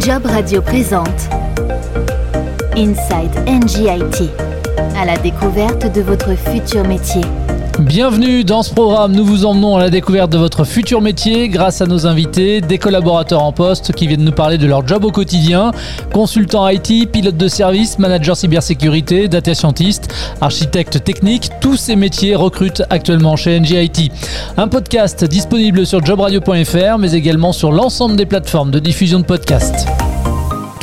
Job Radio présente Inside NGIT, à la découverte de votre futur métier. Bienvenue dans ce programme. Nous vous emmenons à la découverte de votre futur métier grâce à nos invités, des collaborateurs en poste qui viennent nous parler de leur job au quotidien, consultants IT, pilotes de service, managers cybersécurité, data scientist, architectes techniques. Tous ces métiers recrutent actuellement chez NGIT. Un podcast disponible sur jobradio.fr mais également sur l'ensemble des plateformes de diffusion de podcasts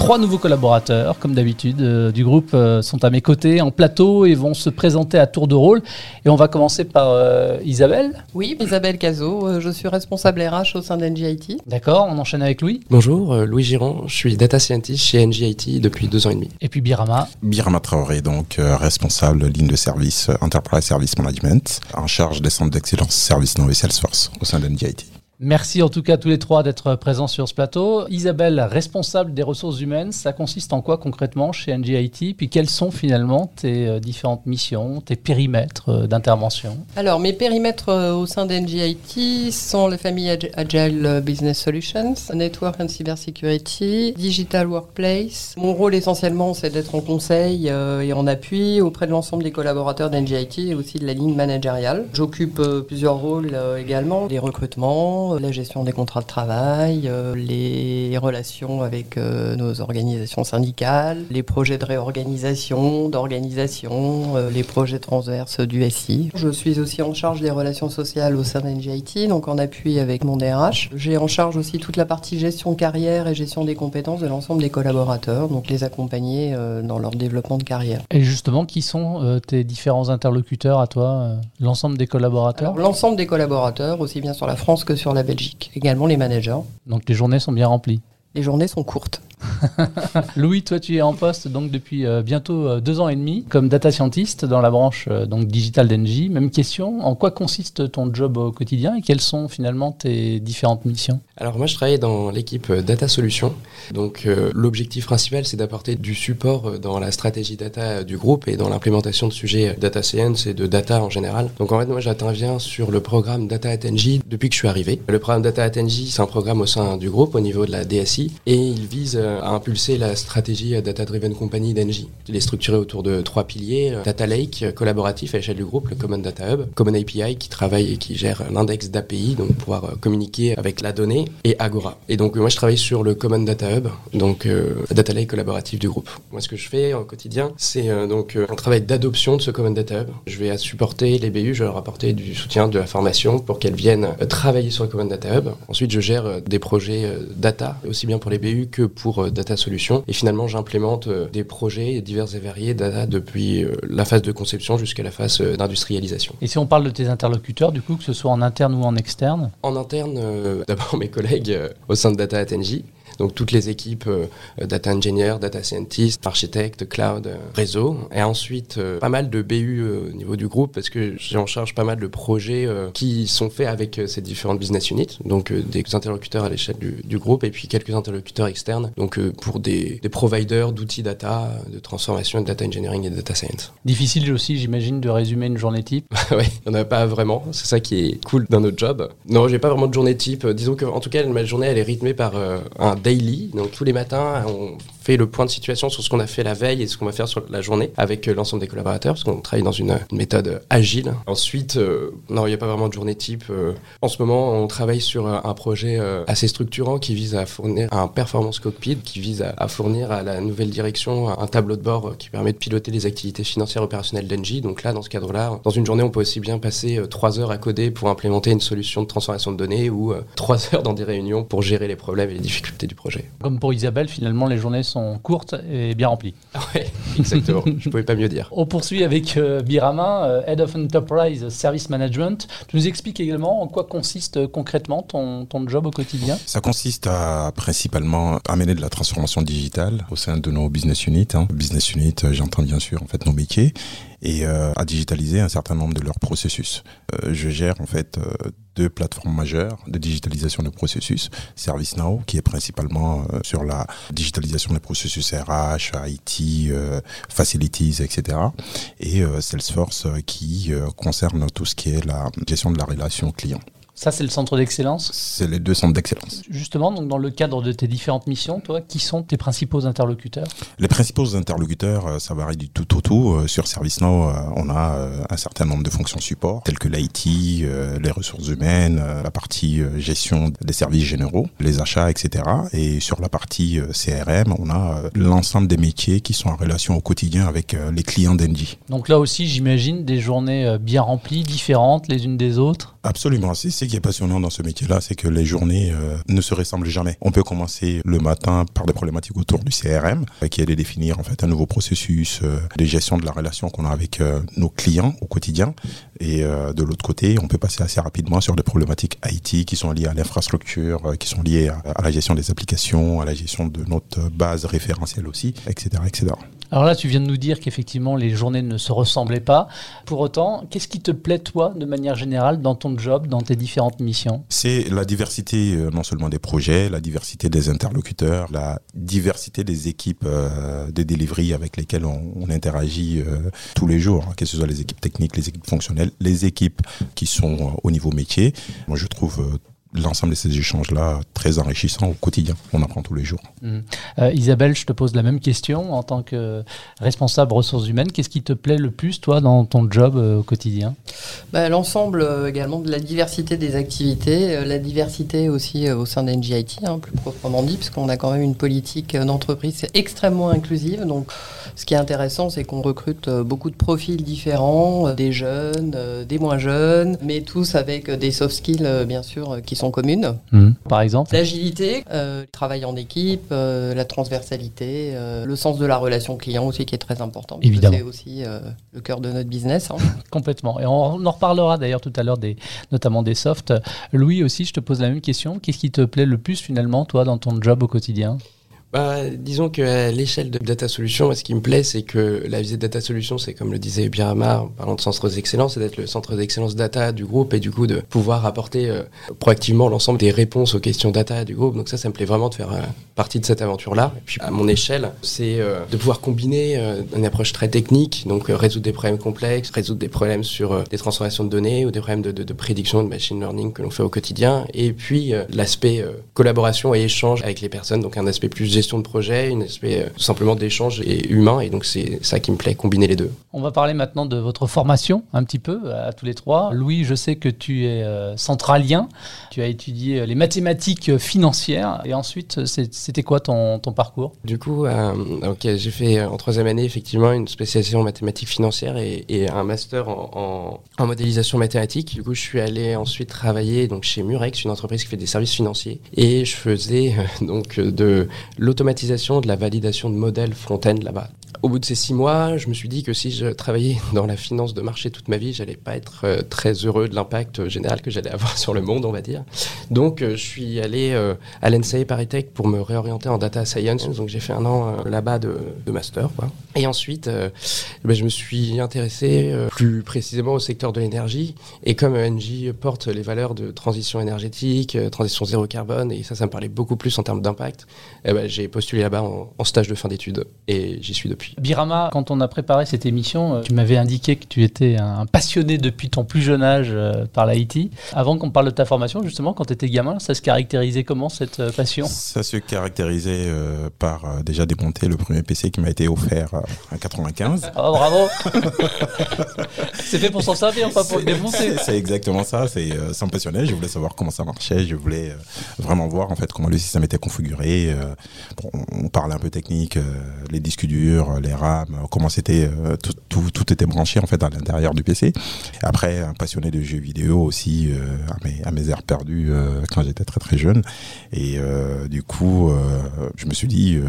trois nouveaux collaborateurs, comme d'habitude, euh, du groupe euh, sont à mes côtés en plateau et vont se présenter à tour de rôle. Et on va commencer par euh, Isabelle. Oui, Isabelle Cazot, je suis responsable RH au sein d'NGIT. D'accord, on enchaîne avec Louis. Bonjour, Louis Giron, je suis data scientist chez NGIT depuis deux ans et demi. Et puis Birama. Birama Traoré, donc responsable ligne de service Enterprise Service Management, en charge des centres d'excellence Service Now et Salesforce au sein d'NGIT. Merci en tout cas tous les trois d'être présents sur ce plateau. Isabelle, responsable des ressources humaines, ça consiste en quoi concrètement chez NGIT Puis quelles sont finalement tes euh, différentes missions, tes périmètres euh, d'intervention? Alors mes périmètres euh, au sein d'NGIT sont les familles Agile Business Solutions, Network and Cybersecurity, Digital Workplace. Mon rôle essentiellement c'est d'être en conseil et en appui auprès de l'ensemble des collaborateurs d'NGIT et aussi de la ligne managériale. J'occupe plusieurs rôles également, les recrutements, euh, la gestion des contrats de travail, euh, les relations avec euh, nos organisations syndicales, les projets de réorganisation, d'organisation, les projets transverses du SI. Je suis aussi en charge des relations sociales au sein d'NGIT, donc en appui avec mon DRH. J'ai en charge aussi toute la partie gestion carrière et gestion des compétences de l'ensemble des collaborateurs, donc les accompagner dans leur développement de carrière. Et justement, qui sont tes différents interlocuteurs à toi, l'ensemble des collaborateurs? L'ensemble des collaborateurs, aussi bien sur la France que sur la Belgique, également les managers. Donc les journées sont bien remplies Les journées sont courtes. Louis, toi tu es en poste donc depuis euh, bientôt euh, deux ans et demi comme data scientist dans la branche euh, donc digital d'Engie. Même question, en quoi consiste ton job au quotidien et quelles sont finalement tes différentes missions? Alors moi je travaille dans l'équipe Data Solutions. Donc l'objectif principal c'est d'apporter du support dans la stratégie data du groupe et dans l'implémentation de sujets data science et de data en général. Donc en fait moi j'interviens sur le programme Data at Engie depuis que je suis arrivé. Le programme Data at Engie c'est un programme au sein du groupe au niveau de la DSI et il vise impulser la stratégie Data Driven Company d'Engie. Il est structuré autour de trois piliers Data Lake, collaboratif à l'échelle du groupe, le Common Data Hub, Common API qui travaille et qui gère l'index d'API, donc pouvoir euh, communiquer avec la donnée, et Agora. Et donc moi je travaille sur le Common Data Hub, donc euh, Data Lake collaboratif du groupe. Moi ce que je fais au quotidien, c'est euh, donc un travail d'adoption de ce Common Data Hub. Je vais supporter les BU, je vais leur apporter du soutien, de la formation pour qu'elles viennent travailler sur le Common Data Hub. Ensuite je gère des projets data, aussi bien pour les BU que pour Data Solutions. Et finalement, j'implémente euh, des projets divers et variés data depuis euh, la phase de conception jusqu'à la phase euh, d'industrialisation. Et si on parle de tes interlocuteurs, du coup, que ce soit en interne ou en externe? En interne, d'abord mes collègues au sein de Data Atenji, donc toutes les équipes euh, data engineer, data scientist, architecte, cloud, euh, réseau. Et ensuite, euh, pas mal de BU au niveau du groupe parce que j'ai en charge pas mal de projets qui sont faits avec ces différentes business units. Donc des interlocuteurs à l'échelle du, groupe et puis quelques interlocuteurs externes. Donc pour des, des providers d'outils data, de transformation, de data engineering et de data science. Difficile aussi, j'imagine, de résumer une journée type. oui, on n'a pas vraiment. C'est ça qui est cool dans notre job. Non, j'ai pas vraiment de journée type. Disons que, en tout cas, ma journée, elle est rythmée par un daily. Donc tous les matins, on fait le point de situation sur ce qu'on a fait la veille et ce qu'on va faire sur la journée avec euh, l'ensemble des collaborateurs, parce qu'on travaille dans une, méthode agile. Ensuite, euh, non, il n'y a pas vraiment de journée type. Euh. en ce moment, on travaille sur un projet assez structurant qui vise à fournir un performance cockpit, qui vise à, fournir à la nouvelle direction un tableau de bord qui permet de piloter les activités financières opérationnelles d'Engie. Donc là, dans ce cadre-là, dans une journée, on peut aussi bien passer trois heures à coder pour implémenter une solution de transformation de données ou trois heures dans des réunions pour gérer les problèmes et les difficultés du projet. Comme pour Isabelle, finalement, les journées sont courtes et bien remplies. Oui, exactement. Je ne pouvais pas mieux dire. On poursuit avec euh, Birama, euh, Head of Enterprise Service Management. Tu nous expliques également en quoi consiste euh, concrètement ton, ton job au quotidien? Ça consiste à principalement amener de la transformation digitale au sein de nos business units. Hein. Business unit, j'entends bien sûr en fait nos métiers et à digitaliser un certain nombre de leurs processus. je gère en fait deux plateformes majeures de digitalisation de processus. ServiceNow, qui est principalement euh, sur la digitalisation des processus RH, IT, euh, facilities, etc. Et euh, Salesforce, qui concerne tout ce qui est la gestion de la relation client. Ça, c'est le centre d'excellence C'est les deux centres d'excellence. Justement, donc dans le cadre de tes différentes missions, toi, qui sont tes principaux interlocuteurs Les principaux interlocuteurs, euh, ça varie du tout au tout. Euh, sur ServiceNow, euh, on a un certain nombre de fonctions support, telles que l'IT, les ressources humaines, la partie gestion des services généraux, les achats, etc. Et sur la partie CRM, on a l'ensemble des métiers qui sont en relation au quotidien avec les clients d'Engie. Donc là aussi, j'imagine des journées bien remplies, différentes les unes des autres? Absolument. C'est ce qui est passionnant dans ce métier-là, c'est que les journées euh, ne se ressemblent jamais. On peut commencer le matin par des problématiques autour du CRM, euh, qui est de définir en fait un nouveau processus euh, de gestion de la relation qu'on a avec nos clients au quotidien. Et de l'autre côté, on peut passer assez rapidement sur des problématiques IT qui sont liées à l'infrastructure, qui sont liées à, à la gestion des applications, à la gestion de notre base référentielle aussi, etc., etc. Alors là, tu viens de nous dire qu'effectivement, les journées ne se ressemblaient pas. Pour autant, qu'est-ce qui te plaît, toi, de manière générale, dans ton job, dans tes différentes missions? C'est la diversité, euh, non seulement des projets, la diversité des interlocuteurs, la diversité des équipes euh, de delivery avec lesquelles on, interagit euh, tous les jours, hein, que ce soit les équipes techniques, les équipes fonctionnelles, les équipes qui sont au niveau métier. Moi, je trouve l'ensemble de ces échanges-là très enrichissants au quotidien. On apprend tous les jours. Mmh. Euh, Isabelle, je te pose la même question. En tant que responsable ressources humaines, qu'est-ce qui te plaît le plus, toi, dans ton job euh, au quotidien? Bah, L'ensemble euh, également de la diversité des activités, la diversité aussi au sein d'NGIT, hein, plus proprement dit, puisqu'on a quand même une politique d'entreprise extrêmement inclusive. Donc, ce qui est intéressant, c'est qu'on recrute beaucoup de profils différents, des jeunes, des moins jeunes, mais tous avec des soft skills, bien sûr, qui sont communes. Mmh. Par exemple L'agilité, euh, le travail en équipe, euh, la transversalité, euh, le sens de la relation client aussi qui est très important. Évidemment. C'est aussi le cœur de notre business. Hein. Complètement. Et on en reparlera d'ailleurs tout à l'heure, des, notamment des softs. Louis aussi, je te pose la même question. Qu'est-ce qui te plaît le plus finalement, toi, dans ton job au quotidien? Bah, disons qu'à l'échelle de Data Solutions, ce qui me plaît, c'est que la visée de Data Solutions, c'est comme le disait Birama en parlant de centre d'excellence, c'est d'être le centre d'excellence data du groupe et du coup de pouvoir apporter euh, proactivement l'ensemble des réponses aux questions data du groupe. Donc ça, ça me plaît vraiment de faire euh, partie de cette aventure-là. Et puis à mon échelle, c'est euh, de pouvoir combiner une approche très technique, donc résoudre des problèmes complexes, résoudre des problèmes sur des transformations de données ou des problèmes de, de, de prédiction de machine learning que l'on fait au quotidien. Et puis l'aspect collaboration et échange avec les personnes, donc un aspect plus gestion de projet, une aspect euh, tout simplement d'échange et humain. Et donc c'est ça qui me plaît, combiner les deux. On va parler maintenant de votre formation un petit peu à tous les trois. Louis, je sais que tu es euh, centralien. Tu as étudié les mathématiques financières. Et ensuite, c'était quoi ton, ton, parcours? Du coup, euh, j'ai fait en troisième année effectivement une spécialisation en mathématiques financières et, un master en, en, modélisation mathématique. Du coup, je suis allé ensuite travailler donc chez Murex, une entreprise qui fait des services financiers. Et je faisais donc de l'automatisation de la validation de modèles front-end là-bas. Au bout de ces six mois, je me suis dit que si je travaillais dans la finance de marché toute ma vie, j'allais pas être euh, très heureux de l'impact général que j'allais avoir sur le monde, on va dire. Donc, euh, je suis allé euh, à l'NCA Paris Tech pour me réorienter en data science. Donc, j'ai fait un an là-bas de, master. Et ensuite, ben, je me suis intéressé plus précisément au secteur de l'énergie. Et comme ENGIE porte les valeurs de transition énergétique, transition zéro carbone, et ça, ça me parlait beaucoup plus en termes d'impact, eh ben, j'ai postulé là-bas en stage de fin d'études et j'y suis depuis. Birama, quand on a préparé cette émission, euh, tu m'avais indiqué que tu étais un passionné depuis ton plus jeune âge euh, par l'IT. Avant qu'on parle de ta formation, justement, quand tu étais gamin, ça se caractérisait comment cette euh, passion? Ça se caractérisait par déjà démonter le premier PC qui m'a été offert en 95. Oh, bravo C'est fait pour s'en servir, pas pour le démonter. C'est exactement ça, c'est ça me passionnait, je voulais savoir comment ça marchait, je voulais vraiment voir en fait comment le système était configuré. On parle un peu technique, les disques durs, les RAM, comment c'était, euh, tout, était branché en fait à l'intérieur du PC. Après, un passionné de jeux vidéo aussi euh, à, mes, à mes heures perdues euh, quand j'étais très très jeune. Et du coup, je me suis dit,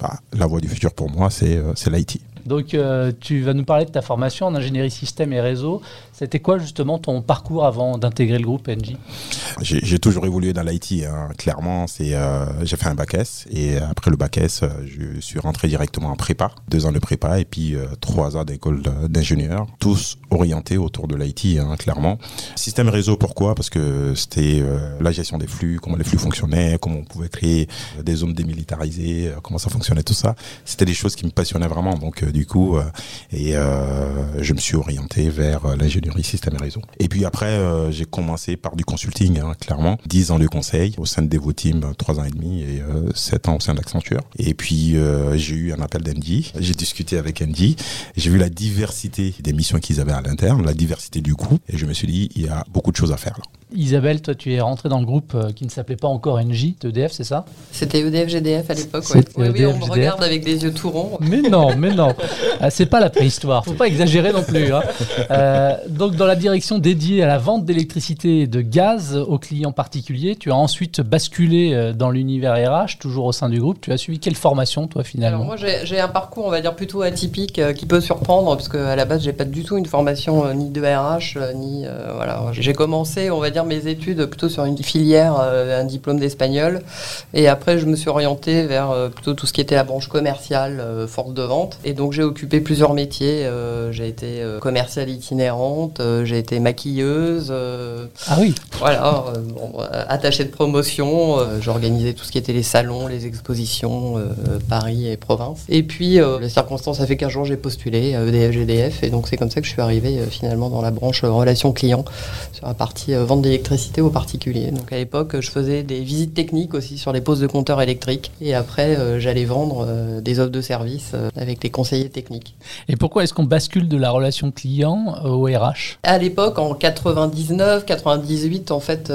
bah, la voie du futur pour moi, c'est l'IT. Donc, tu vas nous parler de ta formation en ingénierie système et réseau. C'était quoi justement ton parcours avant d'intégrer le groupe NG J'ai toujours évolué dans l'IT. Hein. Clairement, c'est euh, j'ai fait un bac S et après le bac S, euh, je suis rentré directement en prépa, deux ans de prépa et puis euh, trois ans d'école d'ingénieur, tous orientés autour de l'IT, hein, clairement. Système réseau, pourquoi? Parce que c'était la gestion des flux, comment les flux fonctionnaient, comment on pouvait créer des zones démilitarisées, comment ça fonctionnait, tout ça. C'était des choses qui me passionnaient vraiment. Donc du coup, et je me suis orienté vers l'ingénierie système et réseau. Et puis après, j'ai commencé par du consulting, hein, clairement. 10 ans de conseil au sein de Devoteam, 3 ans et demi, et 7 ans au sein d'Accenture. Et puis, j'ai eu un appel d'Andy. J'ai discuté avec Andy. J'ai vu la diversité des missions qu'ils avaient à l'interne, la diversité du groupe, et je me suis dit, il y a beaucoup de choses à faire là. Isabelle, toi, tu es rentrée dans le groupe euh, qui ne s'appelait pas encore NJ, EDF, c'est ça? C'était EDF GDF à l'époque. Ouais. Oui, oui, on me regarde avec des yeux tout ronds. Mais non, mais non. Ah, c'est pas la préhistoire. Faut pas exagérer non plus. Hein. Euh, donc, dans la direction dédiée à la vente d'électricité et de gaz aux clients particuliers, tu as ensuite basculé euh, dans l'univers RH, toujours au sein du groupe. Tu as suivi quelle formation, toi, finalement? Alors, moi, j'ai un parcours, on va dire, plutôt atypique qui peut surprendre, parce qu'à la base, j'ai pas du tout une formation ni de RH, ni. voilà. J'ai commencé, on va dire, mes études plutôt sur une filière, euh, un diplôme d'espagnol. Et après, je me suis orientée vers euh, plutôt tout ce qui était la branche commerciale, euh, force de vente. Et donc, j'ai occupé plusieurs métiers. j'ai été commerciale itinérante, j'ai été maquilleuse. ah oui Voilà, attachée de promotion. J'organisais tout ce qui était les salons, les expositions, Paris et province. Et puis, la circonstance a fait qu'un jour, j'ai postulé à EDF, GDF. Et donc, c'est comme ça que je suis arrivée finalement dans la branche relation client sur la partie vente d'électricité aux particuliers. Donc à l'époque, je faisais des visites techniques aussi sur les postes de compteurs électriques. Et après, euh, j'allais vendre euh, des offres de services euh, avec les conseillers techniques. Et pourquoi est-ce qu'on bascule de la relation client au RH À l'époque, en 99, 98, en fait,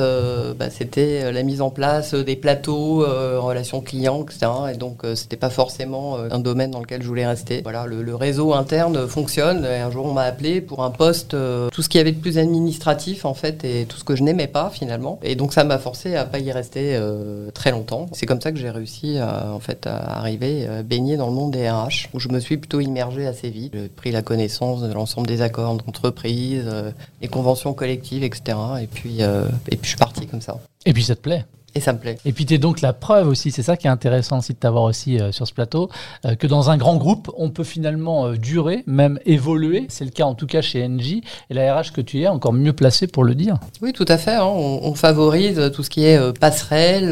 bah, c'était la mise en place des plateaux, relation client, etc. Et donc, c'était pas forcément un domaine dans lequel je voulais rester. Voilà, le, le réseau interne fonctionne. Et un jour, on m'a appelé pour un poste, tout ce qui avait de plus administratif, en fait, et tout ce que je n'aimais pas finalement. Et donc ça m'a forcé à pas y rester euh, très longtemps. C'est comme ça que j'ai réussi à, en fait à arriver à baigner dans le monde des RH, où je me suis plutôt immergé assez vite. J'ai pris la connaissance de l'ensemble des accords d'entreprise, euh, des conventions collectives, etc. Et puis, euh, et puis je suis parti comme ça. Et puis ça te plaît? Et ça me plaît. Et puis tu es donc la preuve aussi, c'est ça qui est intéressant aussi de t'avoir aussi euh, sur ce plateau, euh, que dans un grand groupe, on peut finalement euh, durer, même évoluer. C'est le cas en tout cas chez NJ. Et la RH que tu es, encore mieux placée pour le dire. Oui, tout à fait. Hein. On, favorise tout ce qui est passerelle.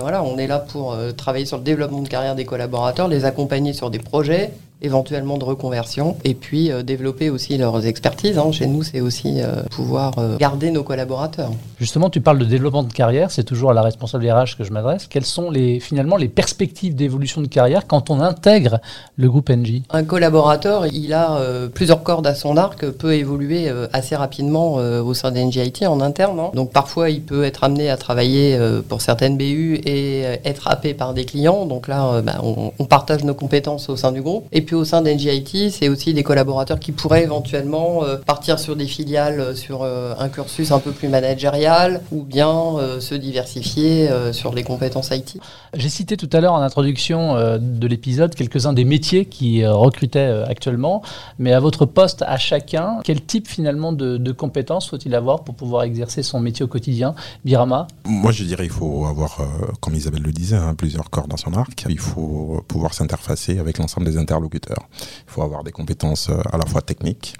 voilà, on est là pour travailler sur le développement de carrière des collaborateurs, les accompagner sur des projets éventuellement de reconversion, et puis euh, développer aussi leurs expertises. Hein. Chez nous, c'est aussi euh, pouvoir euh, garder nos collaborateurs. Justement, tu parles de développement de carrière, c'est toujours à la responsable RH que je m'adresse. Quelles sont les, finalement les perspectives d'évolution de carrière quand on intègre le groupe NJ Un collaborateur, il a plusieurs cordes à son arc, peut évoluer assez rapidement au sein d'NJIT en interne. Hein. Donc parfois, il peut être amené à travailler pour certaines BU et être happé par des clients. Donc là, bah, on, on, partage nos compétences au sein du groupe. Et puis au sein d'NGIT, c'est aussi des collaborateurs qui pourraient éventuellement euh, partir sur des filiales, euh, sur euh, un cursus un peu plus managérial, ou bien se diversifier sur les compétences IT. J'ai cité tout à l'heure en introduction de l'épisode quelques-uns des métiers qui recrutaient actuellement, mais à votre poste, à chacun, quel type finalement de, compétences faut-il avoir pour pouvoir exercer son métier au quotidien? Birama? Moi je dirais il faut avoir, comme Isabelle le disait, hein, plusieurs corps dans son arc. Il faut pouvoir s'interfacer avec l'ensemble des interlocuteurs il faut avoir des compétences euh, à la fois techniques,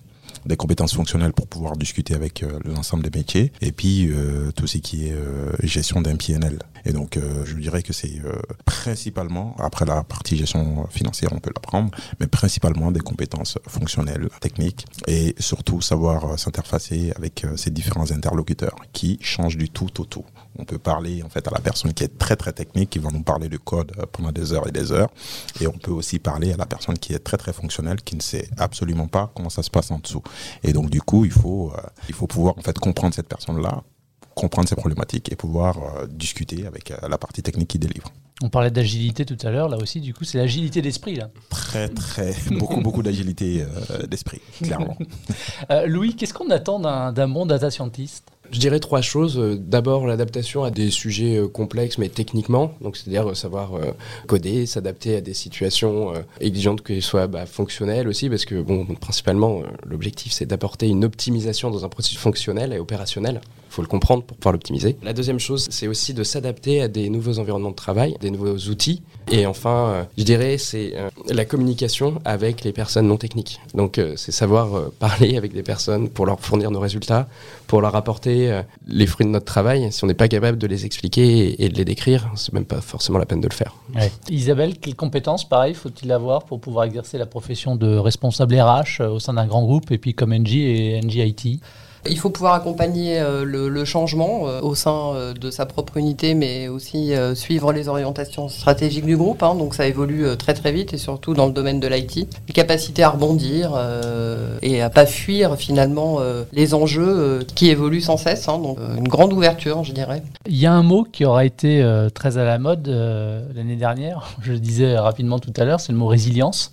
des compétences fonctionnelles pour pouvoir discuter avec euh, l'ensemble des métiers, et puis euh, tout ce qui est gestion d'un PNL. Et donc, je dirais que c'est principalement, après la partie gestion financière, on peut l'apprendre, mais principalement des compétences fonctionnelles, techniques, et surtout savoir s'interfacer avec ces différents interlocuteurs qui changent du tout au tout. On peut parler en fait à la personne qui est très très technique, qui va nous parler de code euh, pendant des heures et des heures. Et on peut aussi parler à la personne qui est très très fonctionnelle, qui ne sait absolument pas comment ça se passe en dessous. Et donc du coup, il faut, euh, il faut pouvoir en fait comprendre cette personne-là, comprendre ses problématiques et pouvoir euh, discuter avec la partie technique qui délivre. On parlait d'agilité tout à l'heure, là aussi, du coup, c'est l'agilité d'esprit, là. Très, très, beaucoup, beaucoup d'agilité d'esprit, clairement. Louis, qu'est-ce qu'on attend d'un bon data scientist? Je dirais trois choses. Euh, d'abord, l'adaptation à des sujets euh, complexes, mais techniquement. Donc, c'est-à-dire euh, savoir coder, s'adapter à des situations exigeantes, qu'elles soient bah, fonctionnelles aussi, parce que, bon, principalement, l'objectif, c'est d'apporter une optimisation dans un processus fonctionnel et opérationnel. Il faut le comprendre pour pouvoir l'optimiser. La deuxième chose, c'est aussi de s'adapter à des nouveaux environnements de travail, des nouveaux outils. Et enfin, je dirais, c'est la communication avec les personnes non techniques. Donc, c'est savoir parler avec des personnes pour leur fournir nos résultats, pour leur apporter les fruits de notre travail. Si on n'est pas capable de les expliquer et, de les décrire, c'est même pas forcément la peine de le faire. Isabelle, quelles compétences, pareil, faut-il avoir pour pouvoir exercer la profession de responsable RH au sein d'un grand groupe et puis comme NG et NGIT il faut pouvoir accompagner euh, le, changement euh, au sein euh, de sa propre unité, mais aussi suivre les orientations stratégiques du groupe. Hein. donc ça évolue très très vite et surtout dans le domaine de l'IT. Une capacité à rebondir et à pas fuir finalement les enjeux qui évoluent sans cesse. Hein. donc une grande ouverture, je dirais. Il y a un mot qui aura été très à la mode l'année dernière. Je le disais rapidement tout à l'heure, c'est le mot résilience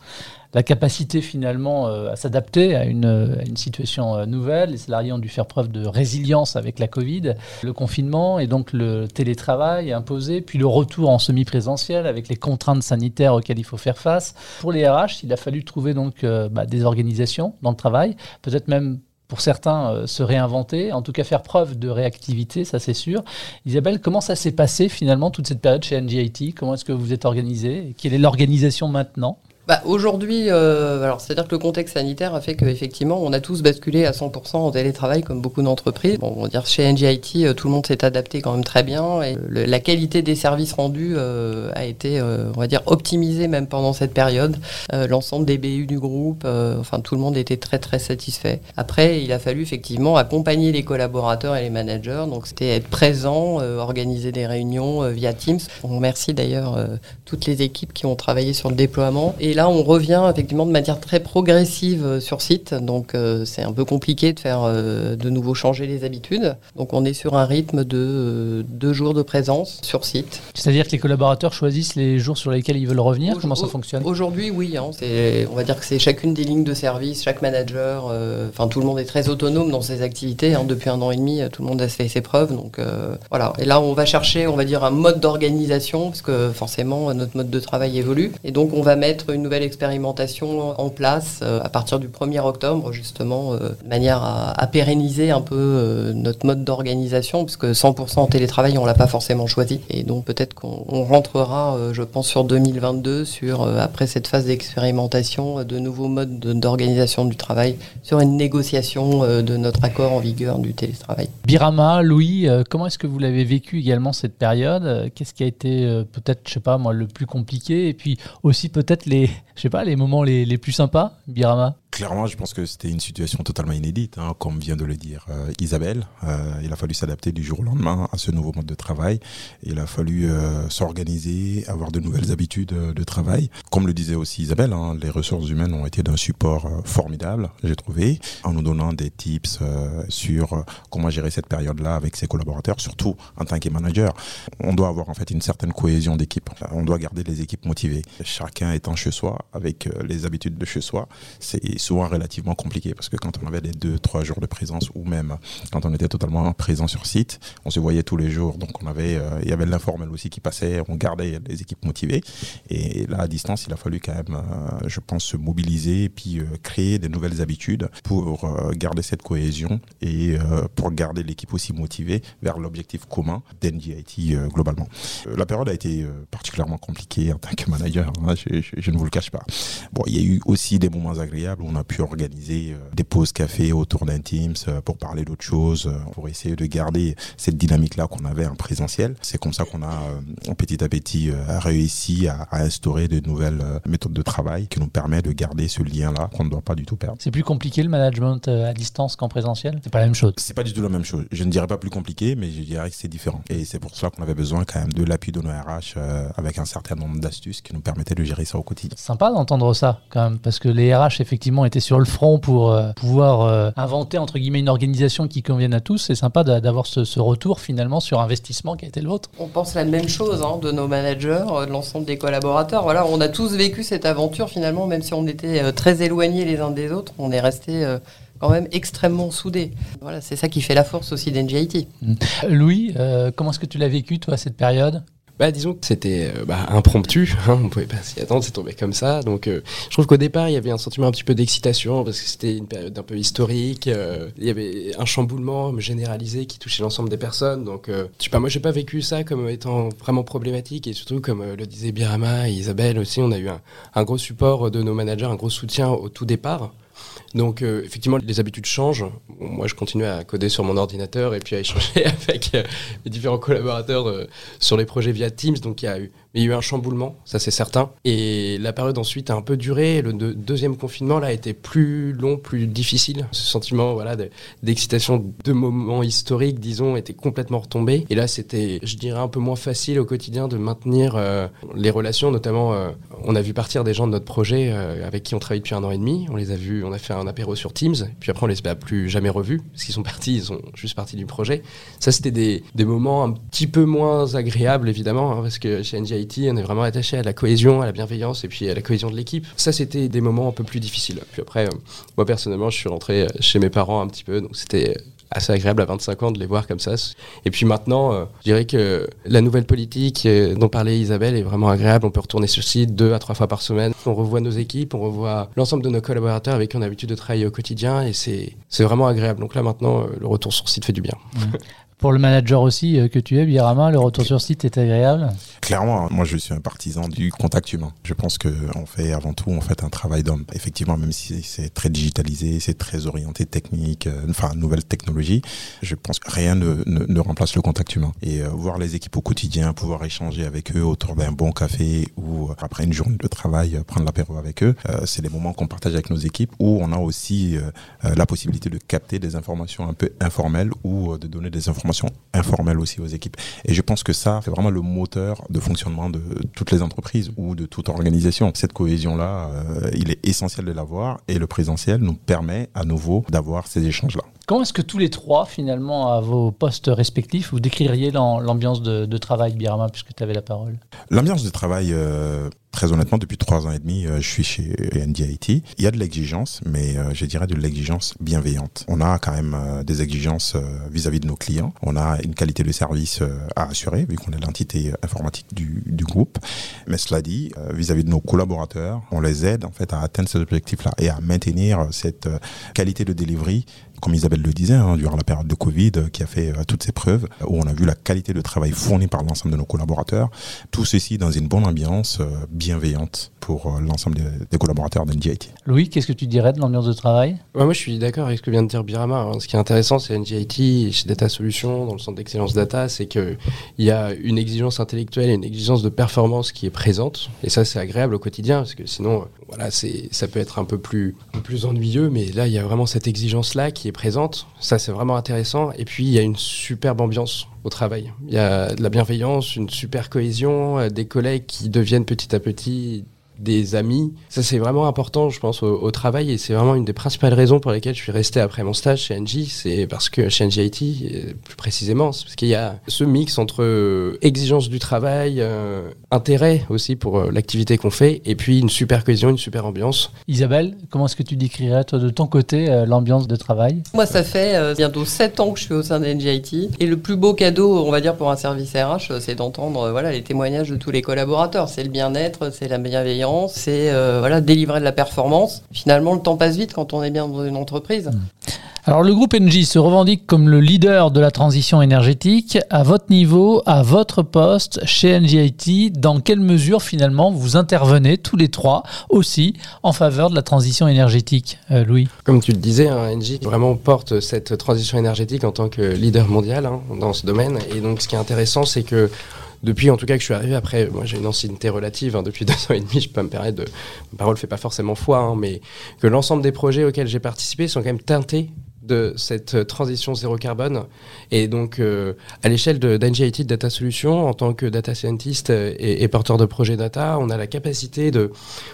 la capacité finalement euh, à s'adapter à une, situation euh, nouvelle. Les salariés ont dû faire preuve de résilience avec la Covid, le confinement et donc le télétravail imposé, puis le retour en semi-présentiel avec les contraintes sanitaires auxquelles il faut faire face. Pour les RH, il a fallu trouver donc euh, bah, des organisations dans le travail, peut-être même pour certains se réinventer, en tout cas faire preuve de réactivité, ça c'est sûr. Isabelle, comment ça s'est passé finalement toute cette période chez NGIT Comment est-ce que vous êtes organisé? Quelle est l'organisation maintenant? Bah, Aujourd'hui, euh, alors c'est-à-dire que le contexte sanitaire a fait qu'effectivement, on a tous basculé à 100% en télétravail comme beaucoup d'entreprises. Bon, on va dire chez NGIT, euh, tout le monde s'est adapté quand même très bien et la qualité des services rendus euh, a été, on va dire, optimisée même pendant cette période. L'ensemble des BU du groupe, enfin tout le monde était très très satisfait. Après, il a fallu effectivement accompagner les collaborateurs et les managers. Donc c'était être présent, organiser des réunions via Teams. On remercie d'ailleurs toutes les équipes qui ont travaillé sur le déploiement. Et là, on revient effectivement de manière très progressive euh, sur site. Donc, euh, c'est un peu compliqué de faire euh, de nouveau changer les habitudes. Donc, on est sur un rythme de deux jours de présence sur site. C'est-à-dire que les collaborateurs choisissent les jours sur lesquels ils veulent revenir? Comment ça fonctionne? Aujourd'hui, oui. Hein, on va dire que c'est chacune des lignes de service, chaque manager. Enfin, tout le monde est très autonome dans ses activités. Hein. depuis un an et demi, tout le monde a fait ses preuves. Donc, voilà. Et là, on va chercher, on va dire, un mode d'organisation, parce que forcément, notre mode de travail évolue. Et donc, on va mettre une nouvelle expérimentation en place euh, à partir du 1er octobre, justement, euh, de manière à, pérenniser un peu euh, notre mode d'organisation, puisque 100% en télétravail, on l'a pas forcément choisi. Et donc peut-être qu'on rentrera, je pense, sur 2022, sur, après cette phase d'expérimentation, de nouveaux modes d'organisation du travail, sur une négociation de notre accord en vigueur du télétravail. Birama, Louis, comment est-ce que vous l'avez vécu également cette période? Qu'est-ce qui a été peut-être, je sais pas moi, le plus compliqué? Et puis aussi peut-être les, je sais pas, les moments les, les plus sympas, Birama? Clairement, je pense que c'était une situation totalement inédite, hein, comme vient de le dire euh, Isabelle. Euh, il a fallu s'adapter du jour au lendemain à ce nouveau mode de travail. Il a fallu euh, s'organiser, avoir de nouvelles habitudes de travail. Comme le disait aussi Isabelle, hein, les ressources humaines ont été d'un support formidable, j'ai trouvé, en nous donnant des tips sur comment gérer cette période-là avec ses collaborateurs, surtout en tant que manager. On doit avoir en fait une certaine cohésion d'équipe. On doit garder les équipes motivées. Chacun étant chez soi, avec les habitudes de chez soi, c'est souvent relativement compliqué parce que quand on avait des deux, trois jours de présence ou même quand on était totalement présent sur site, on se voyait tous les jours. Donc on avait, euh, il y avait l'informel aussi qui passait, on gardait les équipes motivées. Et là, à distance, il a fallu quand même, euh, je pense, se mobiliser et puis euh, créer des nouvelles habitudes pour garder cette cohésion et pour garder l'équipe aussi motivée vers l'objectif commun d'NGIT globalement. la période a été particulièrement compliquée en tant que manager, hein, je, je, ne vous le cache pas. Bon, il y a eu aussi des moments agréables on a pu organiser euh, des pauses café autour d'un Teams euh, pour parler d'autres choses, euh, pour essayer de garder cette dynamique-là qu'on avait en présentiel. C'est comme ça qu'on a petit à petit réussi à, instaurer de nouvelles méthodes de travail qui nous permettent de garder ce lien-là qu'on ne doit pas du tout perdre. C'est plus compliqué le management à distance qu'en présentiel? C'est pas la même chose? C'est pas du tout la même chose. Je ne dirais pas plus compliqué, mais je dirais que c'est différent. Et c'est pour cela qu'on avait besoin quand même de l'appui de nos RH avec un certain nombre d'astuces qui nous permettaient de gérer ça au quotidien. Sympa d'entendre ça quand même, parce que les RH effectivement était sur le front pour euh, pouvoir euh, inventer entre guillemets une organisation qui convienne à tous. C'est sympa d'avoir ce, retour finalement sur investissement qui a été le vôtre. On pense la même chose hein, de nos managers, euh, de l'ensemble des collaborateurs. Voilà, on a tous vécu cette aventure finalement, même si on était très éloignés les uns des autres, on est resté quand même extrêmement soudés. Voilà, c'est ça qui fait la force aussi d'NGIT. Louis, comment est-ce que tu l'as vécu toi cette période? Bah, disons que c'était euh, bah, impromptu, hein, on pouvait pas s'y attendre, c'est tombé comme ça. Donc, euh, je trouve qu'au départ, il y avait un sentiment un petit peu d'excitation parce que c'était une période un peu historique. Euh, il y avait un chamboulement généralisé qui touchait l'ensemble des personnes. Donc, je sais pas, moi, pas vécu ça comme étant vraiment problématique et surtout, comme le disait Birama et Isabelle aussi, on a eu un, gros support de nos managers, un gros soutien au tout départ. Donc euh, effectivement, les habitudes changent. moi, je continue à coder sur mon ordinateur et puis à échanger avec euh, les différents collaborateurs euh, sur les projets via Teams. Donc il y a eu, il y a eu un chamboulement, ça c'est certain. Et la période ensuite a un peu duré. Le deuxième confinement là a été plus long, plus difficile. Ce sentiment voilà d'excitation de, moments historiques, disons, était complètement retombé. Et là, c'était, je dirais, un peu moins facile au quotidien de maintenir les relations. Notamment, on a vu partir des gens de notre projet avec qui on travaille depuis un an et demi. On les a vus, on a fait un apéro sur Teams, puis après on les a plus jamais revus, parce qu'ils sont partis, ils sont juste partis du projet. Ça, c'était des, moments un petit peu moins agréables, évidemment, hein, parce que chez On est vraiment attaché à la cohésion, à la bienveillance, et puis à la cohésion de l'équipe. Ça, c'était des moments un peu plus difficiles. Puis après, euh, moi personnellement, je suis rentré chez mes parents un petit peu, donc c'était assez agréable à 25 ans de les voir comme ça. Et puis maintenant, euh, je dirais que la nouvelle politique euh, dont parlait Isabelle est vraiment agréable. On peut retourner sur site deux à trois fois par semaine. On revoit nos équipes, on revoit l'ensemble de nos collaborateurs avec qui on a l'habitude de travailler au quotidien et c'est vraiment agréable. Donc là maintenant, euh, le retour sur site fait du bien. Pour le manager aussi euh, que tu es, Birama, le retour sur site est agréable Clairement, moi je suis un partisan du contact humain. Je pense qu'on fait avant tout en fait un travail d'homme. Effectivement, même si c'est très digitalisé, c'est très orienté technique, euh, enfin nouvelle technologie, je pense que rien ne, ne, remplace le contact humain. Et euh, voir les équipes au quotidien, pouvoir échanger avec eux autour d'un bon café ou après une journée de travail, prendre l'apéro avec eux, c'est des moments qu'on partage avec nos équipes où on a aussi la possibilité de capter des informations un peu informelles ou de donner des informations informelle aussi aux équipes. Et je pense que ça, c'est vraiment le moteur de fonctionnement de toutes les entreprises ou de toute organisation. Cette cohésion-là, euh, il est essentiel de l'avoir et le présentiel nous permet à nouveau d'avoir ces échanges-là. Comment est-ce que tous les trois, finalement, à vos postes respectifs, vous décririez l'ambiance de, travail, Birama, puisque tu avais la parole? L'ambiance de travail, euh, très honnêtement, depuis trois ans et demi, euh, je suis chez NDIT. Il y a de l'exigence, mais euh, je dirais de l'exigence bienveillante. On a quand même des exigences vis-à-vis de nos clients. On a une qualité de service à assurer, vu qu'on est l'entité informatique du, groupe. Mais cela dit, vis-à-vis de nos collaborateurs, on les aide en fait à atteindre cet objectif-là et à maintenir cette qualité de delivery comme Isabelle le disait, hein, durant la période de Covid, euh, qui a fait euh, toutes ses preuves, où on a vu la qualité de travail fournie par l'ensemble de nos collaborateurs. Tout ceci dans une bonne ambiance euh, bienveillante pour l'ensemble des, collaborateurs d'NGIT. Louis, qu'est-ce que tu dirais de l'ambiance de travail? Moi, je suis d'accord avec ce que vient de dire Birama. Hein. Ce qui est intéressant, c'est NGIT, chez Data Solutions, dans le centre d'excellence data, c'est qu'il y a une exigence intellectuelle et une exigence de performance qui est présente. Et ça, c'est agréable au quotidien, parce que sinon, voilà, ça peut être un peu plus, ennuyeux, mais là, il y a vraiment cette exigence-là qui présente. Ça, c'est vraiment intéressant. Et puis, il y a une superbe ambiance au travail. Il y a de la bienveillance, une super cohésion, euh, des collègues qui deviennent petit à petit des amis. Ça, c'est vraiment important, je pense, au, travail et c'est vraiment une des principales raisons pour lesquelles je suis resté après mon stage chez NG. C'est parce que chez NGIT, euh, plus précisément, c'est parce qu'il y a ce mix entre euh, exigence du travail, euh, intérêt aussi pour l'activité qu'on fait et puis une super cohésion, une super ambiance. Isabelle, comment est-ce que tu décrirais, toi, de ton côté, l'ambiance de travail? Moi, ça fait bientôt 7 ans que je suis au sein de NGIT et le plus beau cadeau, on va dire, pour un service RH, c'est d'entendre voilà, les témoignages de tous les collaborateurs. C'est le bien-être, c'est la bienveillance c'est euh, voilà, délivrer de la performance. Finalement, le temps passe vite quand on est bien dans une entreprise. Hmm. Alors le groupe Engie se revendique comme le leader de la transition énergétique. À votre niveau, à votre poste chez NGIT, dans quelle mesure finalement vous intervenez tous les trois aussi en faveur de la transition énergétique, euh, Louis? Comme tu le disais, hein, Engie vraiment porte cette transition énergétique en tant que leader mondial hein, dans ce domaine. Et donc ce qui est intéressant, c'est que depuis en tout cas que je suis arrivé, après, moi j'ai une ancienneté relative, hein, depuis deux ans et demi, je peux me permettre de. Ma parole fait pas forcément foi, hein, mais que l'ensemble des projets auxquels j'ai participé sont quand même teintés de cette transition zéro carbone. Et donc, euh, à l'échelle d'NGIT Data Solutions, en tant que data scientist et, et, porteur de projet data, on a la capacité de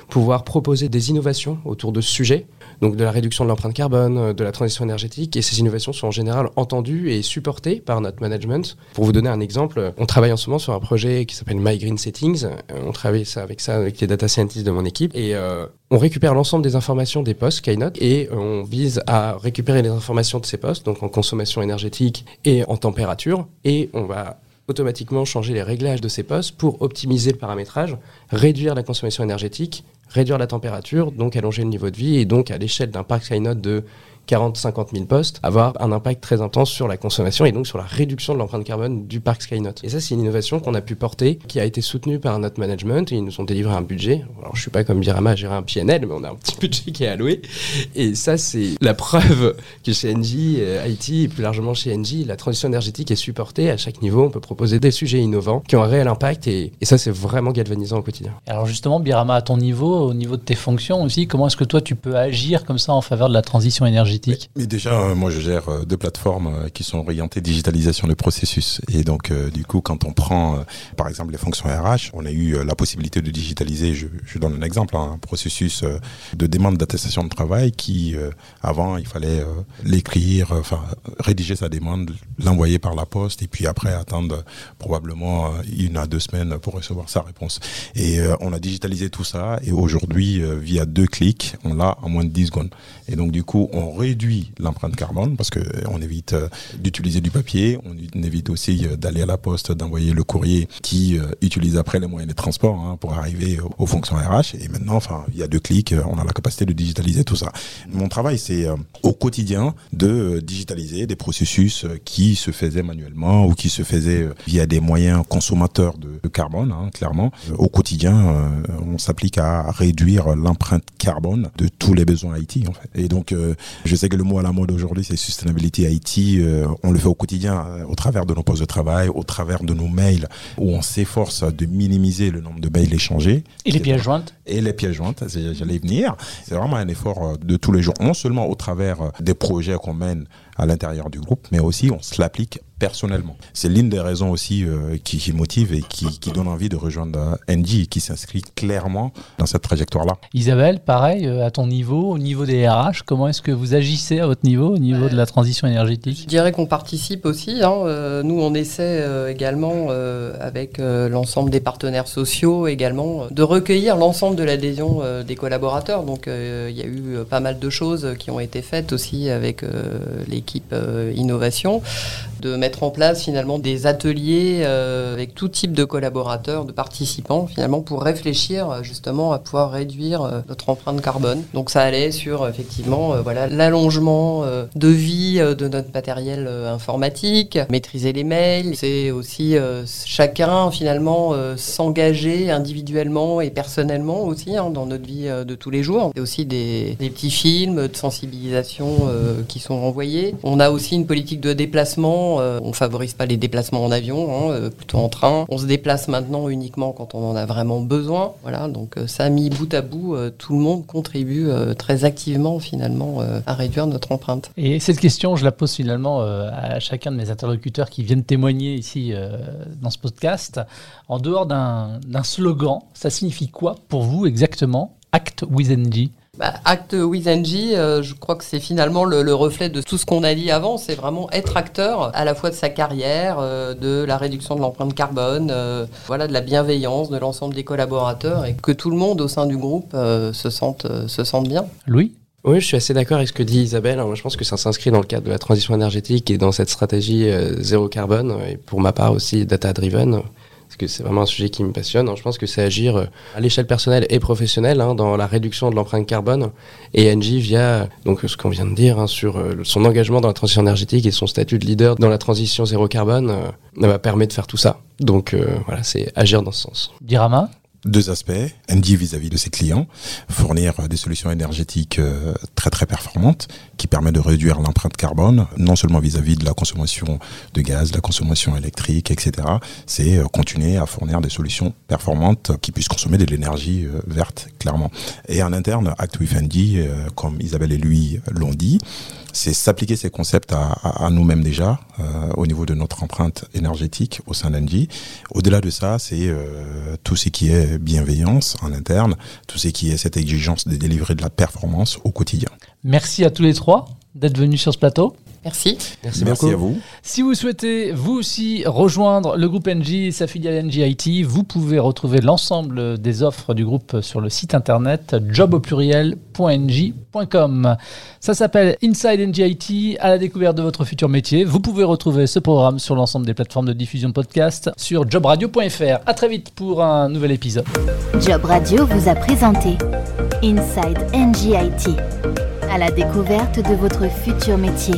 pouvoir proposer des innovations autour de ce sujet donc de la réduction de l'empreinte carbone, euh, de la transition énergétique. Et ces innovations sont en général entendues et supportées par notre management. Pour vous donner un exemple, on travaille en ce moment sur un projet qui s'appelle My Green Settings. Euh, on travaille ça avec ça avec les data scientists de mon équipe et euh, on récupère l'ensemble des informations des postes Keynote et on vise à récupérer les informations de ces postes, donc en consommation énergétique et en température, et on va automatiquement changer les réglages de ces postes pour optimiser le paramétrage, réduire la consommation énergétique, réduire la température, donc allonger le niveau de vie, et donc à l'échelle d'un parc Skynote de 40-50 000 postes, avoir un impact très intense sur la consommation et donc sur la réduction de l'empreinte carbone du parc Skynote. Et ça, c'est une innovation qu'on a pu porter, qui a été soutenue par notre management. Et ils nous ont délivré un budget. Alors, je suis pas comme Birama à gérer un PNL, mais on a un petit budget qui est alloué. Et ça, c'est la preuve que chez Engie, euh, IT et plus largement chez Engie, la transition énergétique est supportée à chaque niveau. On peut proposer des sujets innovants qui ont un réel impact et, et ça, c'est vraiment galvanisant au quotidien. Alors justement, Birama, à ton niveau, au niveau de tes fonctions aussi, comment est-ce que toi, tu peux agir comme ça en faveur de la transition énergétique? Mais, déjà, euh, moi, je gère euh, deux plateformes euh, qui sont orientées digitalisation de processus. Et donc, du coup, quand on prend, par exemple, les fonctions RH, on a eu la possibilité de digitaliser, je, je donne un exemple, hein, un processus de demande d'attestation de travail qui, avant, il fallait l'écrire, enfin, rédiger sa demande, l'envoyer par la poste, et puis après attendre probablement une à deux semaines pour recevoir sa réponse. Et on a digitalisé tout ça, et aujourd'hui, via deux clics, on l'a en moins de 10 secondes. Et donc, du coup, on réduit l'empreinte carbone parce que euh, évite euh, d'utiliser du papier, on évite aussi euh, d'aller à la poste, d'envoyer le courrier qui utilise après les moyens de transport hein, pour arriver aux fonctions RH. Et maintenant, enfin, il y a deux clics, on a la capacité de digitaliser tout ça. Mon travail, c'est au quotidien de digitaliser des processus qui se faisaient manuellement ou qui se faisaient via des moyens consommateurs de, carbone, hein, clairement. Au quotidien, on s'applique à réduire l'empreinte carbone de tous les besoins IT. Et donc, je sais que le mot à la mode aujourd'hui, c'est Sustainability IT. Euh, on le fait au quotidien, euh, au travers de nos postes de travail, au travers de nos mails, où on s'efforce de minimiser le nombre de mails échangés. Et les pièces jointes Et les pièces jointes, j'allais venir. C'est vraiment un effort euh, de tous les jours, non seulement au travers des projets qu'on mène à l'intérieur du groupe, mais aussi on se l'applique personnellement. C'est l'une des raisons aussi euh, qui, qui, motive et qui, qui, donne envie de rejoindre NG qui s'inscrit clairement dans cette trajectoire-là. Isabelle, pareil, euh, à ton niveau, au niveau des RH, comment est-ce que vous agissez à votre niveau, au niveau de la transition énergétique? Je dirais qu'on participe aussi. Hein. Euh, nous, on essaie également, avec l'ensemble des partenaires sociaux, également, de recueillir l'ensemble de l'adhésion des collaborateurs. Donc, il y a eu pas mal de choses qui ont été faites aussi avec les équipe euh, innovation, de mettre en place finalement des ateliers euh, avec tout type de collaborateurs, de participants finalement pour réfléchir euh, justement à pouvoir réduire notre empreinte carbone. Donc ça allait sur effectivement voilà l'allongement de vie de notre matériel informatique, maîtriser les mails, c'est aussi chacun finalement s'engager individuellement et personnellement aussi hein, dans notre vie de tous les jours. Et aussi des petits films de sensibilisation qui sont envoyés on a aussi une politique de déplacement. Euh, on ne favorise pas les déplacements en avion, hein, euh, plutôt en train. On se déplace maintenant uniquement quand on en a vraiment besoin. Voilà, donc euh, ça mis bout à bout. tout le monde contribue très activement finalement à réduire notre empreinte. Et cette question, je la pose finalement à chacun de mes interlocuteurs qui viennent témoigner ici dans ce podcast. En dehors d'un slogan, ça signifie quoi pour vous exactement Act with NG bah, Act with NG, euh, je crois que c'est finalement le, reflet de tout ce qu'on a dit avant. C'est vraiment être acteur à la fois de sa carrière, euh, de la réduction de l'empreinte carbone, euh, voilà, de la bienveillance de l'ensemble des collaborateurs et que tout le monde au sein du groupe se, sente, se sente bien. Louis? Oui, je suis assez d'accord avec ce que dit Isabelle. Moi, je pense que ça s'inscrit dans le cadre de la transition énergétique et dans cette stratégie zéro carbone, et pour ma part aussi data-driven parce que c'est vraiment un sujet qui me passionne. Hein. Je pense que c'est agir euh, à l'échelle personnelle et professionnelle hein, dans la réduction de l'empreinte carbone. Et Engie, via donc, ce qu'on vient de dire hein, sur euh, son engagement dans la transition énergétique et son statut de leader dans la transition zéro carbone, euh, va permet de faire tout ça. Donc voilà, c'est agir dans ce sens. Dirama deux aspects. ND vis-à-vis de ses clients, fournir des solutions énergétiques euh, très très performantes qui permettent de réduire l'empreinte carbone, non seulement vis-à-vis de la consommation de gaz, de la consommation électrique, etc. C'est euh, continuer à fournir des solutions performantes qui puissent consommer de l'énergie euh, verte, clairement. Et en interne, Act with ND, comme Isabelle et lui l'ont dit, c'est s'appliquer ces concepts à, nous-mêmes déjà, euh, au niveau de notre empreinte énergétique au sein d'Engie. Au-delà de ça, c'est euh, tout ce qui est bienveillance en interne, tout ce qui est cette exigence de délivrer de la performance au quotidien. Merci à tous les trois d'être venus sur ce plateau. Merci. Merci, Merci beaucoup. à vous. Si vous souhaitez vous aussi rejoindre le groupe NJ et sa filiale NJ IT, vous pouvez retrouver l'ensemble des offres du groupe sur le site internet jobauppluriel.nj.com. Ça s'appelle Inside NJ IT à la découverte de votre futur métier. Vous pouvez retrouver ce programme sur l'ensemble des plateformes de diffusion podcast sur jobradio.fr. À très vite pour un nouvel épisode. Job Radio vous a présenté Inside NGIT, à la découverte de votre futur métier.